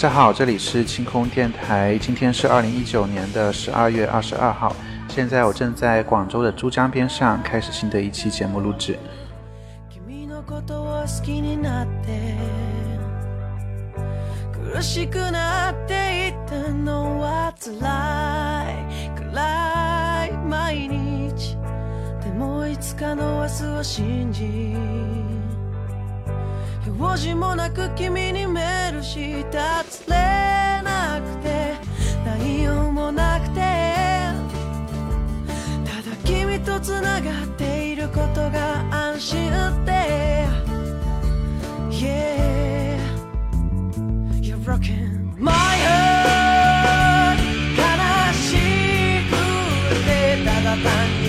大家好，这里是清空电台，今天是二零一九年的十二月二十二号，现在我正在广州的珠江边上开始新的一期节目录制。君のことを好きになって苦しくなっていったのは辛い暗い毎日でもいつかの明日を信じ 用事もなく君にメールしたつれなくて内容もなくてただ君と繋がっていることが安心で Yeah You're rocking my heart 悲しくてただ単に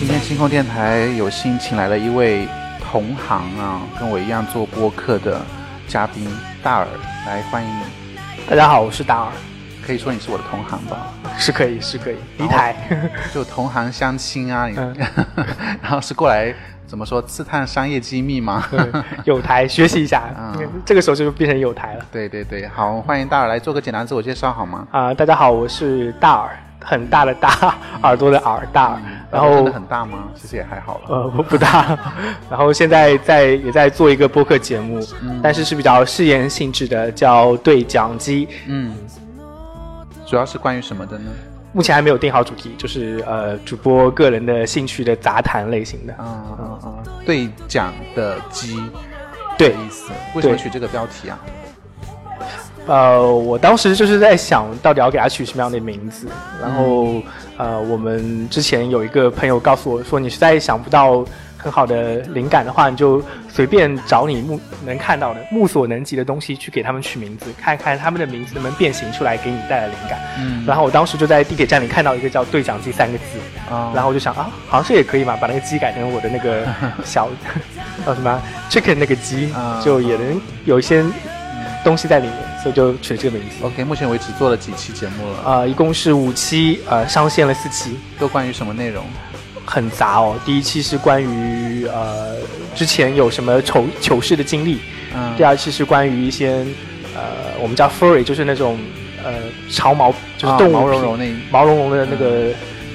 今天星空电台有幸请来了一位同行啊，跟我一样做播客的嘉宾大耳，来欢迎你。大家好，我是大耳，可以说你是我的同行吧，是可以，是可以，离台。就同行相亲啊，然后是过来怎么说刺探商业机密吗？对有台学习一下嗯，这个时候就变成有台了对对对，好，欢迎大耳来做个简单自我介绍好吗？啊、大家好，我是大耳，很大的大，耳朵的耳大耳，然后真的很大吗？其实也还好了。呃不不大，然后现在在也在做一个播客节目，但是是比较试验性质的，叫对讲机。嗯，主要是关于什么的呢？目前还没有定好主题，就是呃主播个人的兴趣的杂谈类型的。啊啊啊！对讲的机对的意思，为什么取这个标题啊？呃，我当时就是在想到底要给它取什么样的名字，然后呃，我们之前有一个朋友告诉我说，你实在想不到很好的灵感的话，你就随便找你目能看到的、目所能及的东西去给他们取名字，看看他们的名字能不能变形出来，给你带来灵感。嗯。然后我当时就在地铁站里看到一个叫“对讲机”三个字，啊然后我就想啊，好像是也可以嘛，把那个鸡改成我的那个 小 叫什么 chicken 那个鸡啊，就也能有一些东西在里面，所以就取了这个名字。OK，目前为止做了几期节目了？呃，一共是五期，呃，上线了四期，都关于什么内容？很杂哦。第一期是关于呃之前有什么丑糗事的经历，嗯第二期是关于一些呃我们叫 furry，就是那种呃长毛，就是啊动物毛茸茸那毛茸茸的那个、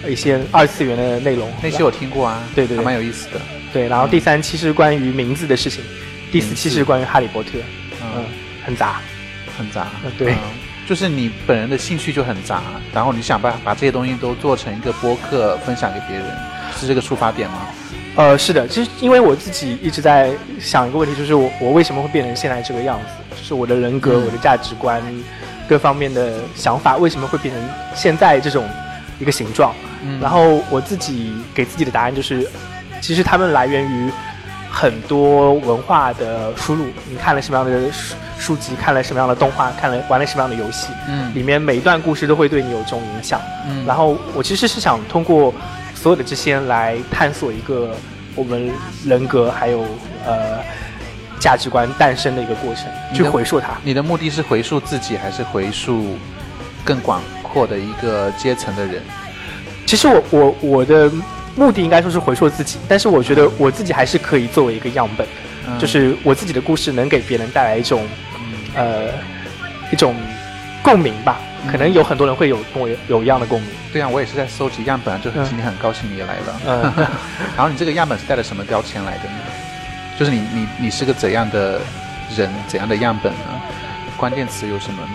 一些二次元的内容。那期我听过啊，对对对还蛮有意思的。对，然后第三期是关于名字的事情，第四期是关于哈利波特，嗯嗯，，很杂。很杂嗯。对嗯就是你本人的兴趣就很杂，然后你想把把这些东西都做成一个播客分享给别人，是这个出发点吗？呃，是的，其实因为我自己一直在想一个问题，就是我我为什么会变成现在这个样子？就是我的人格、嗯我的价值观、各方面的想法，为什么会变成现在这种一个形状？嗯然后我自己给自己的答案就是，其实他们来源于很多文化的输入。你看了什么样的书书籍，看了什么样的动画，看了玩了什么样的游戏，嗯里面每一段故事都会对你有这种影响。嗯然后我其实是想通过所有的这些来探索一个我们人格还有呃价值观诞生的一个过程，去回溯它。你的目的是回溯自己，还是回溯更广阔的一个阶层的人？其实我我我的目的应该说是回溯自己，但是我觉得我自己还是可以作为一个样本，嗯就是我自己的故事能给别人带来一种呃一种共鸣吧。可能有很多人会有跟我有有一样的共鸣。对啊，我也是在搜集样本啊，就很嗯今天很高兴你也来了。嗯 然后你这个样本是带了什么标签来的呢？就是你你你是个怎样的人，怎样的样本呢？关键词有什么呢？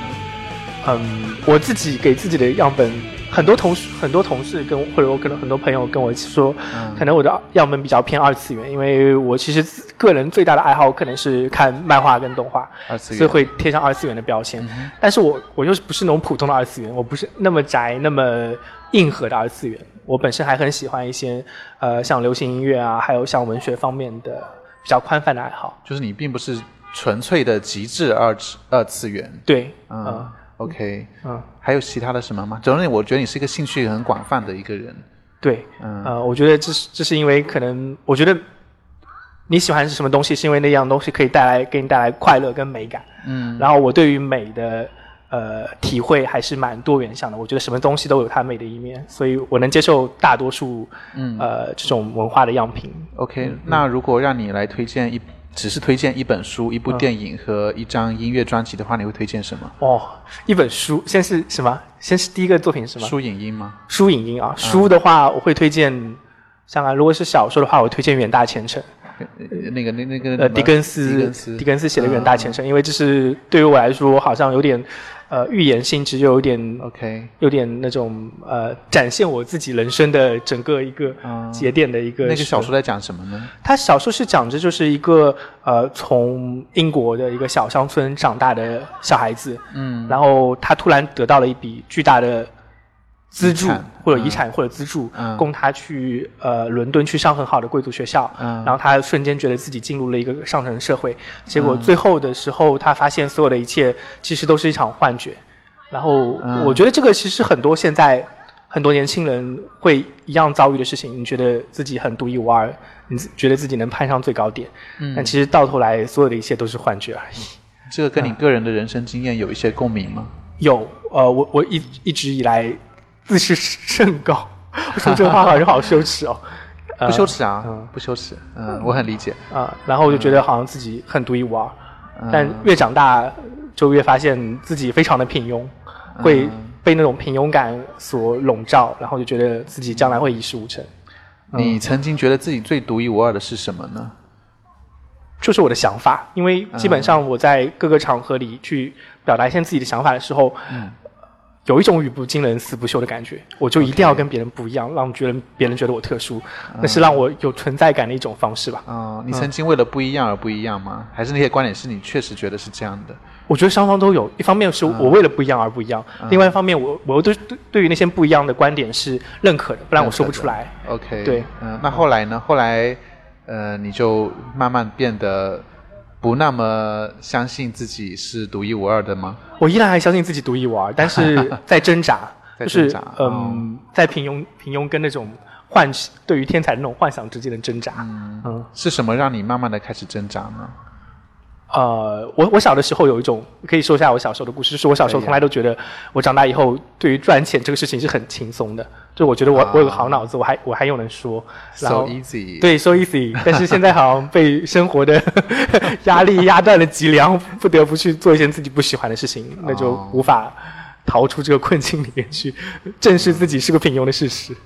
嗯，我自己给自己的样本，很多同事很多同事跟我或者我可能很多朋友跟我说，嗯可能我的样本比较偏二次元，因为我其实个人最大的爱好可能是看漫画跟动画，二次元所以会贴上二次元的标签。但是我我就是不是那种普通的二次元，我不是那么宅那么硬核的二次元。我本身还很喜欢一些呃像流行音乐啊，还有像文学方面的比较宽泛的爱好。就是你并不是纯粹的极致二次二次元。对，嗯、嗯 o k 嗯，还有其他的什么吗？总之，我觉得你是一个兴趣很广泛的一个人。对，嗯呃，我觉得这是这是因为可能，我觉得你喜欢是什么东西，是因为那样东西可以带来给你带来快乐跟美感。嗯然后我对于美的呃体会还是蛮多元向的。我觉得什么东西都有它美的一面，所以我能接受大多数嗯呃这种文化的样品。OK，那如果让你来推荐一，只是推荐一本书、一部电影和一张音乐专辑的话，你会推荐什么？哦，一本书，先是什么？先是第一个作品是什么？书影音吗？书影音啊，书的话我会推荐，像啊，如果是小说的话，我推荐《远大前程》。呃那个那那个呃，狄更斯，狄更斯，狄更斯写的《远大前程》，因为这是对于我来说好像有点呃预言性质，又有点 OK，有点那种呃展现我自己人生的整个一个嗯节点的一个。那个小说，在讲什么呢？它小说是讲着就是一个呃从英国的一个小乡村长大的小孩子，嗯，然后他突然得到了一笔巨大的资助或者遗产或者资助，嗯供他去呃伦敦去上很好的贵族学校，嗯然后他瞬间觉得自己进入了一个上层社会，结嗯果最后的时候他发现所有的一切其实都是一场幻觉，然后嗯我觉得这个其实很多现在。很多年轻人会一样遭遇的事情，你觉得自己很独一无二，你觉得自己能攀上最高点，嗯但其实到头来，所有的一切都是幻觉而已。这个跟你个人的人生经验有一些共鸣吗？有，呃，我我一一直以来自视甚高，说这话好像好羞耻哦。呃不羞耻啊嗯，不羞耻，嗯，我很理解。啊、然后我就觉得好像自己很独一无二，嗯。但越长大就越发现自己非常的平庸，会嗯被那种平庸感所笼罩，然后就觉得自己将来会一事无成。你曾经觉得自己最独一无二的是什么呢？就是我的想法，因为基本上我在各个场合里去表达一些自己的想法的时候，嗯有一种语不惊人死不休的感觉，我就一定要跟别人不一样，让别人别人觉得我特殊，那是让我有存在感的一种方式吧。哦，你曾经为了不一样而不一样吗？还是那些观点是你确实觉得是这样的？我觉得双方都有，一方面是我为了不一样而不一样，另外一方面我我又对对对于那些不一样的观点是认可的，不然我说不出来。OK，对，嗯、那后来呢？后来，呃，你就慢慢变得不那么相信自己是独一无二的吗？我依然还相信自己独一无二，但是 在挣扎，在挣扎哦嗯，在平庸平庸跟那种幻对于天才的那种幻想之间的挣扎。嗯是什么让你慢慢的开始挣扎呢？呃，我我小的时候有一种可以说一下我小时候的故事，就是我小时候从来都觉得我长大以后对于赚钱这个事情是很轻松的，就我觉得我、啊我有个好脑子，我还我还又能说，然 So easy，，对，so easy。但是现在好像被生活的压力压断了脊梁，不得不去做一些自己不喜欢的事情，那就哦无法逃出这个困境里面去，正视自己是个平庸的事实。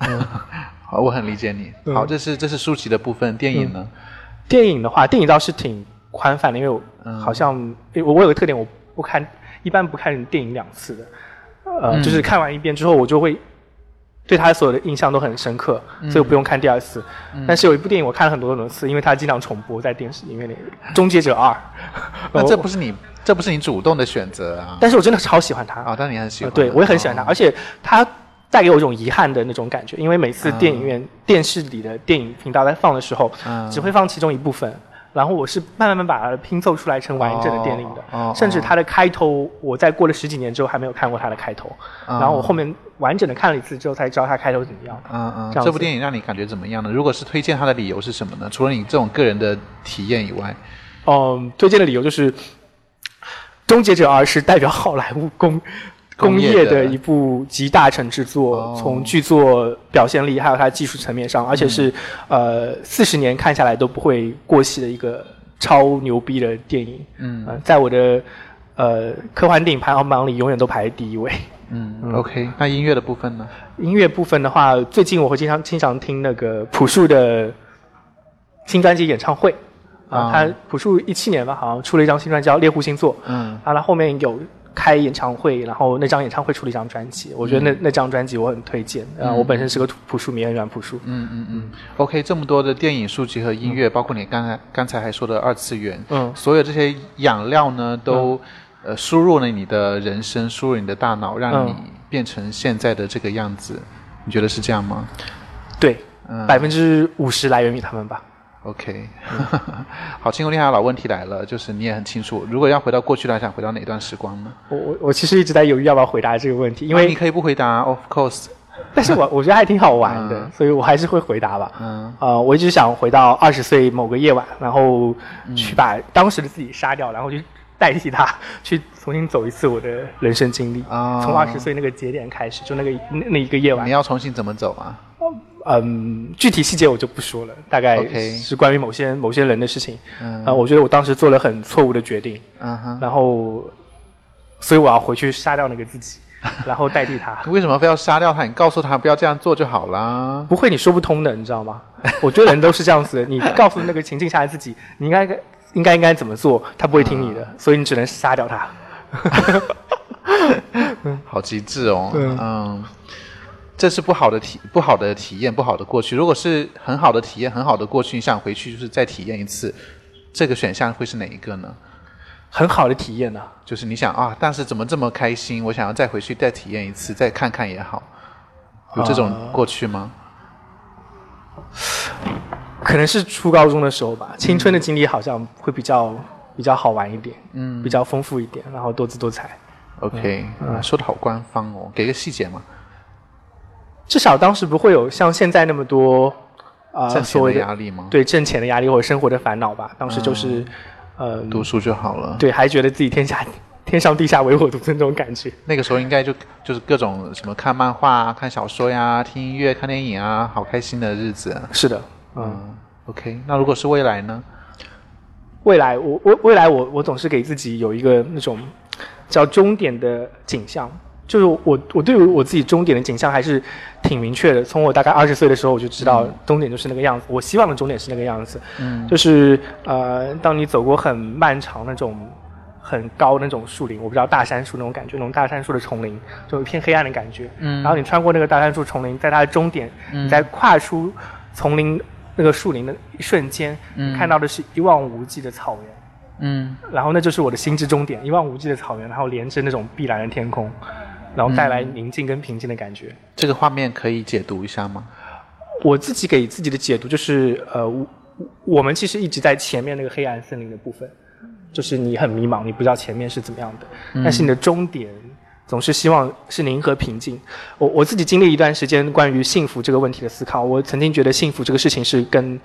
好，我很理解你。嗯好，这是这是书籍的部分，电影呢？电影的话，电影倒是挺宽泛的，因为我嗯好像、诶我我有个特点，我不看，一般不看电影两次的，呃，嗯就是看完一遍之后，我就会对他所有的印象都很深刻，嗯所以我不用看第二次。但是有一部电影我看了很多很多次，因为它经常重播在电视里面，《终结者二》那呃这不是你，这不是你主动的选择啊。但是我真的超喜欢它，啊，但你很喜欢。呃对我也很喜欢它，哦而且它带给我一种遗憾的那种感觉，因为每次电影院、电视里的电影频道在放的时候，嗯只会放其中一部分。然后我是慢慢慢把它拼凑出来成完整的电影的，甚至它的开头，我在过了十几年之后还没有看过它的开头，嗯然后我后面完整的看了一次之后才知道它开头怎么样。嗯嗯，这部电影让你感觉怎么样呢？如果是推荐它的理由是什么呢？除了你这种个人的体验以外，嗯，推荐的理由就是，《终结者二》是代表好莱坞工工业的的一部集大成之作，哦从剧作表现力还有它技术层面上，而且是、呃四十年看下来都不会过气的一个超牛逼的电影。嗯呃在我的呃科幻电影排行榜里永远都排第一位。嗯 o k 那音乐的部分呢？音乐部分的话，最近我会经常经常听那个朴树的新专辑演唱会啊，啊他朴树一七年吧，好像出了一张新专辑叫《猎户星座》，嗯啊，他后面有开演唱会，然后那张演唱会出了一张专辑，我觉得那、那张专辑我很推荐，啊，我本身是个朴树迷，很喜欢朴树，嗯嗯嗯，OK，这么多的电影、书籍和音乐，包括你刚才刚才还说的二次元，嗯。所有这些养料呢，都、呃输入了你的人生，输入你的大脑，让你嗯变成现在的这个样子。你觉得是这样吗？对，嗯。百分之五十来源于他们吧。？OK，好，清空天下老问题来了，就是你也很清楚，如果要回到过去来，想回到哪段时光呢？我我我其实一直在犹豫要不要回答这个问题，因为、啊你可以不回答，Of course，但是我我觉得还挺好玩的，嗯所以我还是会回答吧。嗯呃，我一直想回到二十岁某个夜晚，然后去把当时的自己杀掉，然后去 代替他去重新走一次我的人生经历。啊从二十岁那个节点开始，就那个那那一个夜晚你，要重新怎么走啊？嗯，具体细节我就不说了，大概是关于某些某些人的事情。嗯啊，我觉得我当时做了很错误的决定，嗯哼，然后，所以我要回去杀掉那个自己，然后代替他。为什么非要杀掉他？你告诉他不要这样做就好啦。不会，你说不通的，你知道吗？我觉得人都是这样子的。你告诉那个情境下的自己，你应该应该应该怎么做，他不会听你的，所以你只能杀掉他。好极致哦。对嗯，这是不好的体不好的体验，不好的过去。如果是很好的体验，很好的过去，你想回去就是再体验一次，这个选项会是哪一个呢？很好的体验呢、就是你想啊，但是怎么这么开心？我想要再回去再体验一次，再看看也好。有这种过去吗？可能是初高中的时候吧，青春的经历好像会比较比较好玩一点，嗯比较丰富一点，然后多姿多彩。OK，、嗯啊说的好官方哦，给个细节嘛。至少当时不会有像现在那么多啊、挣钱的所谓的压力吗？，对挣钱的压力或者生活的烦恼吧。当时就是，呃，读书就好了。对，还觉得自己天下 天上地下唯我独尊那种感觉。那个时候应该就就是各种什么看漫画、啊、看小说呀、听音乐、看电影啊，好开心的日子。是的，嗯，嗯，OK，那如果是未来呢？未来我我未来我我总是给自己有一个那种叫终点的景象，就是我我对于我自己终点的景象还是挺明确的。从我大概二十岁的时候我就知道终点就是那个样子，我希望的终点是那个样子，嗯就是呃，当你走过很漫长那种。很高那种树林，我不知道大杉树那种感觉，那种大杉树的丛林，就一片黑暗的感觉。嗯然后你穿过那个大杉树丛林，在它的终点，嗯你在跨出丛林那个树林的一瞬间，嗯你看到的是一望无际的草原。嗯然后那就是我的心之终点，一望无际的草原，然后连着那种碧蓝的天空，然后带来宁静跟平静的感觉。这个画面可以解读一下吗？我自己给自己的解读就是，呃，我我们其实一直在前面那个黑暗森林的部分，就是你很迷茫，你不知道前面是怎么样的，但是你的终点总是希望是宁和平静。我我自己经历一段时间关于幸福这个问题的思考，我曾经觉得幸福这个事情是跟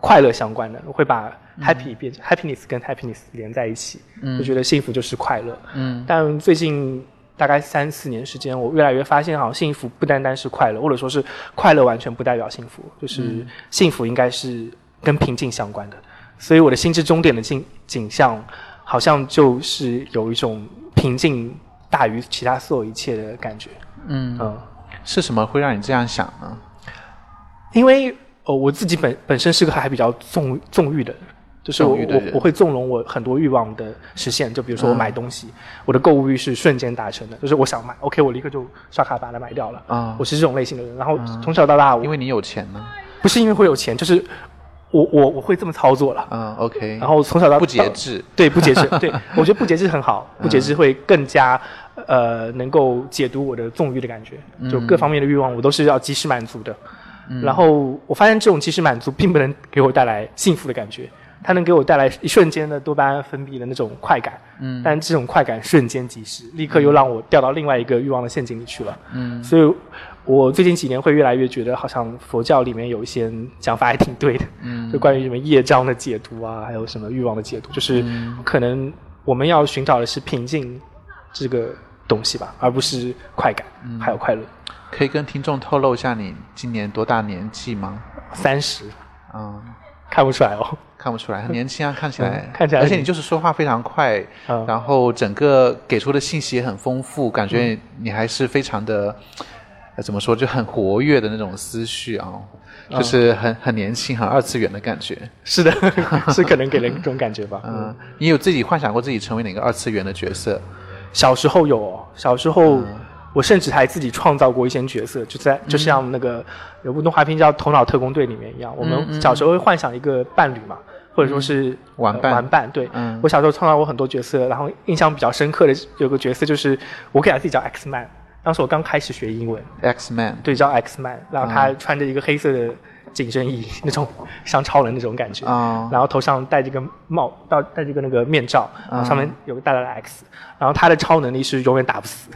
快乐相关的，我会把 happy 变成 happiness 跟 happiness 连在一起，就觉得幸福就是快乐。嗯但最近大概三四年时间，我越来越发现，好像幸福不单单是快乐，或者说是快乐完全不代表幸福，就是幸福应该是跟平静相关的。所以我的心之终点的景景象，好像就是有一种平静大于其他所有一切的感觉。嗯，嗯，是什么会让你这样想呢？因为呃我自己本本身是个还比较纵纵欲的人。就是我我我会纵容我很多欲望的实现，就比如说我嗯买东西，我的购物欲是瞬间达成的，就是我想买，OK，我立刻就刷卡把它买掉了。啊我是这种类型的人。然后从小到大，我因为你有钱呢。不是因为会有钱，就是我我我会这么操作了。嗯，OK。然后从小到不节制。对不节制，对我觉得不节制很好，不节制会更加呃能够解读我的纵欲的感觉，就各方面的欲望我都是要及时满足的。然后我发现这种及时满足并不能给我带来幸福的感觉，它能给我带来一瞬间的多巴胺分泌的那种快感，嗯。但这种快感瞬间即逝，立刻又让我掉到另外一个欲望的陷阱里去了。嗯。所以，我最近几年会越来越觉得，好像佛教里面有一些讲法还挺对的，嗯。就关于什么业障的解读啊，还有什么欲望的解读，就是嗯。可能我们要寻找的是平静这个东西吧，而不是快感，嗯。还有快乐。可以跟听众透露一下你今年多大年纪吗？三十。嗯，看不出来哦，看不出来，很 年轻啊，看起来。嗯，看起来而且你就是说话非常快，嗯。然后整个给出的信息也很丰富，感觉你还是非常的，呃怎么说，就很活跃的那种思绪啊，嗯。就是很很年轻、很二次元的感觉。是的，是可能给人一种感觉吧。嗯，你有自己幻想过自己成为哪个二次元的角色？小时候有哦，小时候我甚至还自己创造过一些角色，就在就像那个有部动画片叫《头脑特工队》里面一样，我们小时候会幻想一个伴侣嘛，或者说是玩伴。呃玩伴。对，嗯。我小时候创造过很多角色，然后印象比较深刻的有个角色就是我给他自己叫 X Man，当时我刚开始学英文，X Man，对，叫 X Man，然后他穿着一个黑色的紧身衣，那种像超人那种感觉，啊然后头上戴着个帽，戴戴着个那个面罩，然后上面有个大大的 X，然后他的超能力是永远打不死。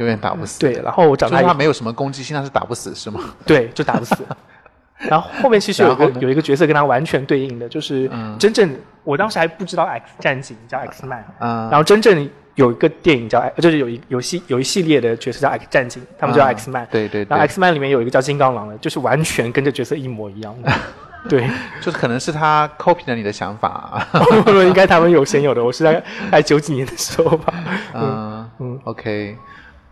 永远打不死。对，然后我长大他没有什么攻击性，他是打不死是吗？对就打不死。然后后面其实有一个有一个角色跟他完全对应的，就是嗯真正我当时还不知道 X 战警叫 X Man，啊然后真正有一个电影叫，就是有一游戏有一系列的角色叫 X 战警，他们叫啊 X Man，对对对然后 X Man 里面有一个叫金刚狼的，就是完全跟这角色一模一样的。对，就是可能是他 copy 了你的想法。应该他们有先有的，我是在在九几年的时候吧。嗯嗯 o k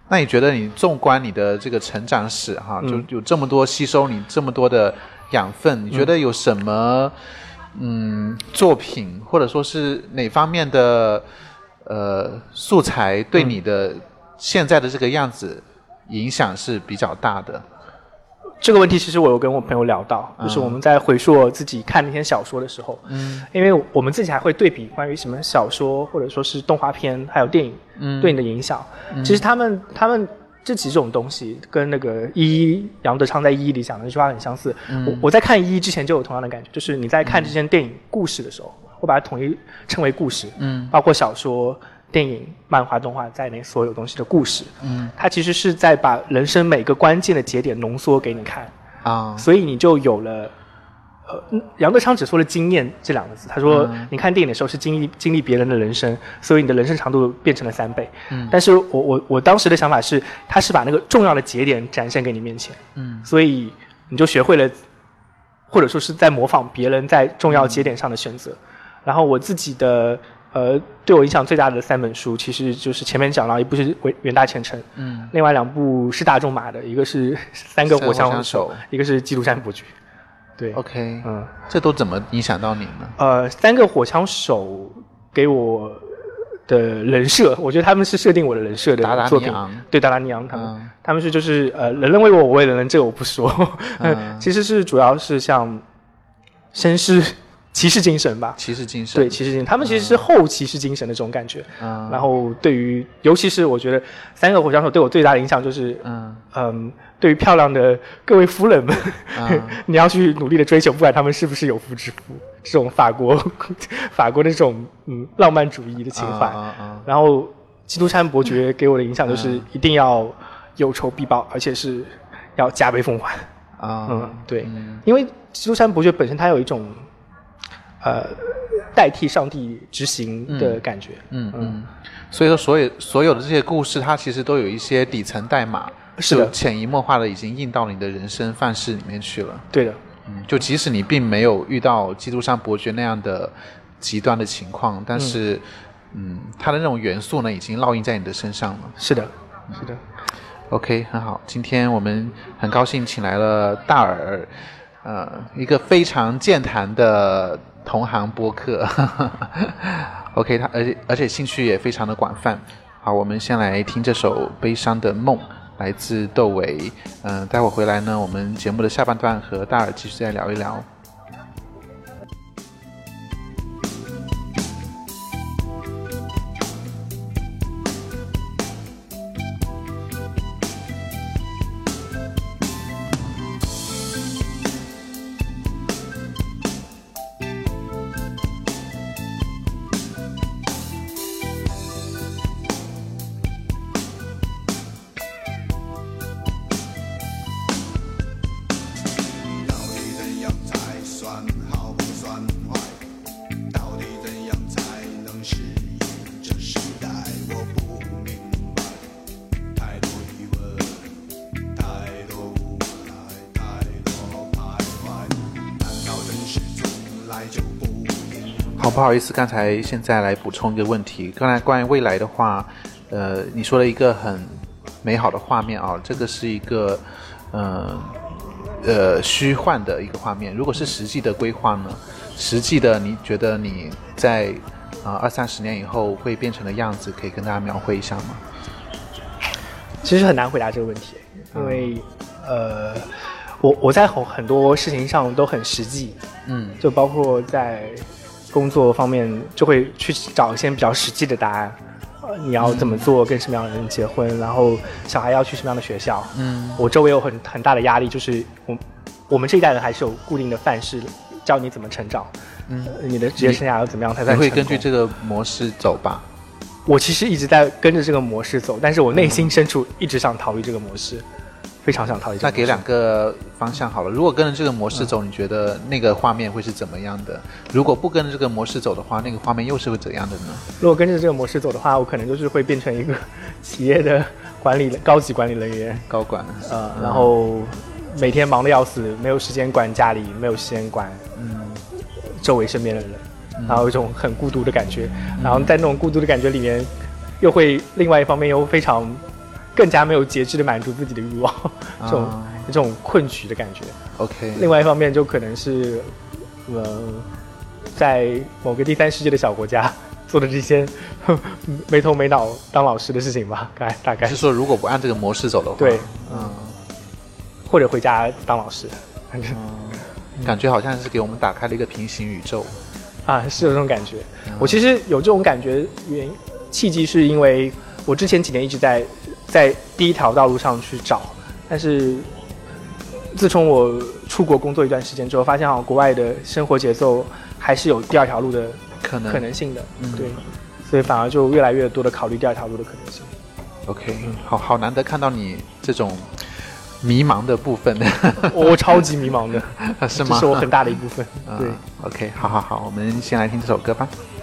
那你觉得你纵观你的这个成长史哈，就嗯。有这么多吸收你这么多的养分，你觉得有什么嗯作品或者说是哪方面的呃素材对你的现在的这个样子影响是比较大的？这个问题其实我有跟我朋友聊到，嗯就是我们在回溯我自己看那些小说的时候，嗯，因为我们自己还会对比关于什么小说或者说是动画片还有电影，嗯，对你的影响。其实他们他们这几种东西跟那个一一杨德昌在一一里讲的那句话很相似。我我在看一一之前就有同样的感觉，就是你在看这些电影故事的时候，我把它统一称为故事，嗯，包括小说。电影、漫画、动画在内所有东西的故事，嗯，它其实是在把人生每个关键的节点浓缩给你看，啊，所以你就有了。呃，嗯杨德昌只说了“经验”这两个字。他说，你看电影的时候是经历经历别人的人生，所以你的人生长度变成了三倍。嗯，但是我我我当时的想法是，他是把那个重要的节点展现给你面前。嗯，所以你就学会了，或者说是在模仿别人在重要节点上的选择。然后我自己的呃，对我影响最大的三本书，其实就是前面讲了，一部是《伟远大前程》，嗯，另外两部是大众马的，一个是《三个火枪手一个是《基督山伯爵》。对 OK，嗯，这都怎么影响到你呢？呃，三个火枪手给我的人设，我觉得他们是设定我的人设的作品。对，达达尼昂他们，嗯他们是就是呃，人人为我，我为人人，这个我不说。嗯 其实是主要是像绅士骑士精神吧。骑士精神，对，骑士精神，他们其实是后骑士精神的这种感觉。嗯。然后对于，尤其是我觉得三个火枪手对我最大的影响就是，嗯。嗯，对于漂亮的各位夫人们，嗯。你要去努力的追求，不管他们是不是有夫之妇，这种法国 法国的这种嗯浪漫主义的情怀。然后，基督山伯爵给我的影响就是一定要有仇必报，而且是要加倍奉还。啊。嗯，对，因为基督山伯爵本身他有一种呃代替上帝执行的感觉。嗯嗯，所以说所有所有的这些故事，它其实都有一些底层代码，是的潜移默化的已经印到你的人生范式里面去了。对的，嗯，就即使你并没有遇到基督山伯爵那样的极端的情况，但是，嗯，它的那种元素呢，已经烙印在你的身上了。是的，是的。OK，很好，今天我们很高兴请来了大耳，呃，一个非常健谈的同行播客。OK，他而且而且兴趣也非常的广泛。好，我们先来听这首《悲伤的梦》，来自窦唯。嗯、待会回来呢，我们节目的下半段和大耳继续再聊一聊。不好意思，刚才现在来补充一个问题。刚才关于未来的话，呃，你说了一个很美好的画面啊，这个是一个，嗯、呃，虚幻的一个画面。如果是实际的规划呢？实际的，你觉得你在啊二三十年以后会变成的样子，可以跟大家描绘一下吗？其实很难回答这个问题，因为、呃，我我在很很多事情上都很实际，嗯就包括在工作方面，就会去找一些比较实际的答案。呃你要怎么做，跟什么样的人结婚，然后小孩要去什么样的学校。嗯我周围有很很大的压力，就是我我们这一代人还是有固定的范式，教你怎么成长。嗯，你的职业生涯要怎么样才会根据这个模式走吧？我其实一直在跟着这个模式走，但是我内心深处一直想逃离这个模式。非常想逃离这个模式。那给两个方向好了。如果跟着这个模式走，你觉得那个画面会是怎么样的？如果不跟着这个模式走的话，那个画面又是会怎样的呢？如果跟着这个模式走的话，我可能就是会变成一个企业的管理高级管理人员，高管，呃，然后每天忙得要死，没有时间管家里，没有时间管嗯周围身边的人，然后有一种很孤独的感觉，然后在那种孤独的感觉里面，又会另外一方面又非常更加没有节制的满足自己的欲望，这种、啊这种困局的感觉。，OK，另外一方面就可能是，呃，在某个第三世界的小国家 做的这些 没头没脑当老师的事情吧，大概大概。是说如果不按这个模式走的话，对，嗯，或者回家当老师，反正感觉好像是给我们打开了一个平行宇宙。啊是有这种感觉。我其实有这种感觉原因契机是因为我之前几年一直在在第一条道路上去找，但是自从我出国工作一段时间之后，发现好像国外的生活节奏还是有第二条路的可能可能性的，嗯对，所以反而就越来越多的考虑第二条路的可能性。OK，好好难得看到你这种迷茫的部分，我 我超级迷茫的，是吗？这是我很大的一部分。嗯对，OK，好好好，我们先来听这首歌吧。「